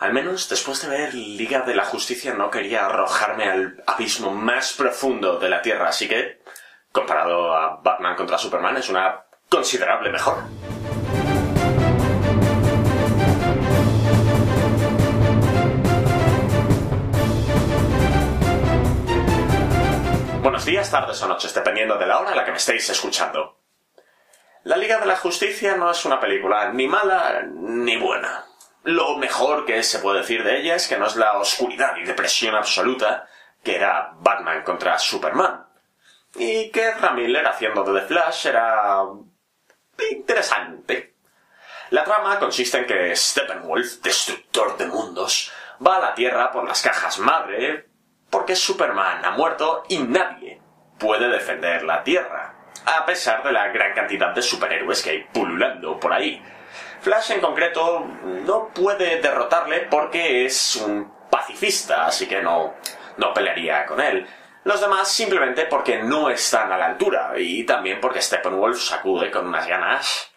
Al menos después de ver Liga de la Justicia no quería arrojarme al abismo más profundo de la Tierra, así que, comparado a Batman contra Superman, es una considerable mejor. Buenos días, tardes o noches, dependiendo de la hora a la que me estéis escuchando. La Liga de la Justicia no es una película ni mala ni buena. Lo mejor que se puede decir de ella es que no es la oscuridad y depresión absoluta que era Batman contra Superman. Y que Ramiller haciendo de The Flash era... interesante. La trama consiste en que Steppenwolf, destructor de mundos, va a la Tierra por las cajas madre porque Superman ha muerto y nadie puede defender la Tierra, a pesar de la gran cantidad de superhéroes que hay pululando por ahí. Flash en concreto no puede derrotarle porque es un pacifista, así que no, no pelearía con él. Los demás simplemente porque no están a la altura y también porque Steppenwolf sacude con unas ganas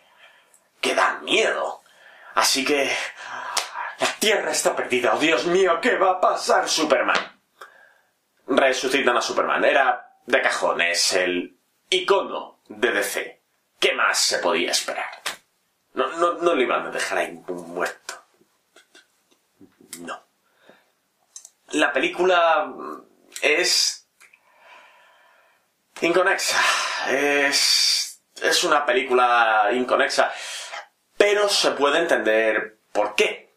que dan miedo. Así que... La Tierra está perdida. Oh, Dios mío, ¿qué va a pasar, Superman? Resucitan a Superman. Era de cajones el icono de DC. ¿Qué más se podía esperar? No, no, no le iban a dejar ahí muerto. No. La película es inconexa. Es, es una película inconexa. Pero se puede entender por qué.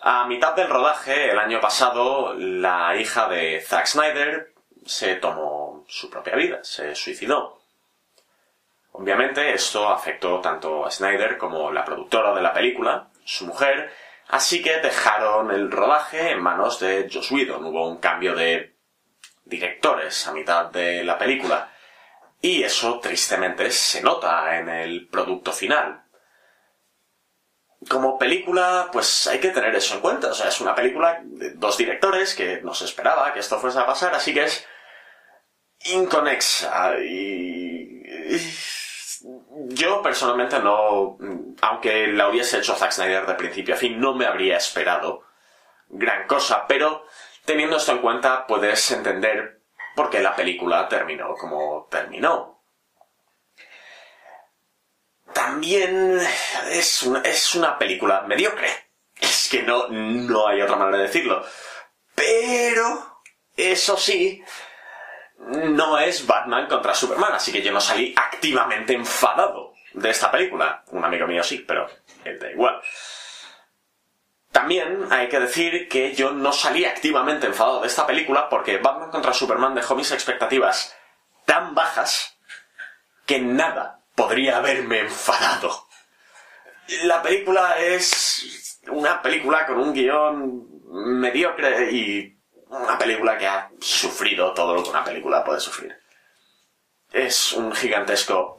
A mitad del rodaje, el año pasado, la hija de Zack Snyder se tomó su propia vida, se suicidó. Obviamente esto afectó tanto a Snyder como la productora de la película, su mujer, así que dejaron el rodaje en manos de Joss Whedon. Hubo un cambio de directores a mitad de la película. Y eso tristemente se nota en el producto final. Como película, pues hay que tener eso en cuenta. O sea, es una película de dos directores que no se esperaba que esto fuese a pasar, así que es inconexa y... Yo personalmente no, aunque la hubiese hecho Zack Snyder de principio a fin, no me habría esperado gran cosa, pero teniendo esto en cuenta puedes entender por qué la película terminó como terminó. También es una, es una película mediocre. Es que no, no hay otra manera de decirlo. Pero, eso sí, no es Batman contra Superman, así que yo no salí activamente enfadado de esta película. Un amigo mío sí, pero él da igual. También hay que decir que yo no salí activamente enfadado de esta película porque Batman contra Superman dejó mis expectativas tan bajas que nada podría haberme enfadado. La película es una película con un guion mediocre y una película que ha sufrido todo lo que una película puede sufrir. Es un gigantesco...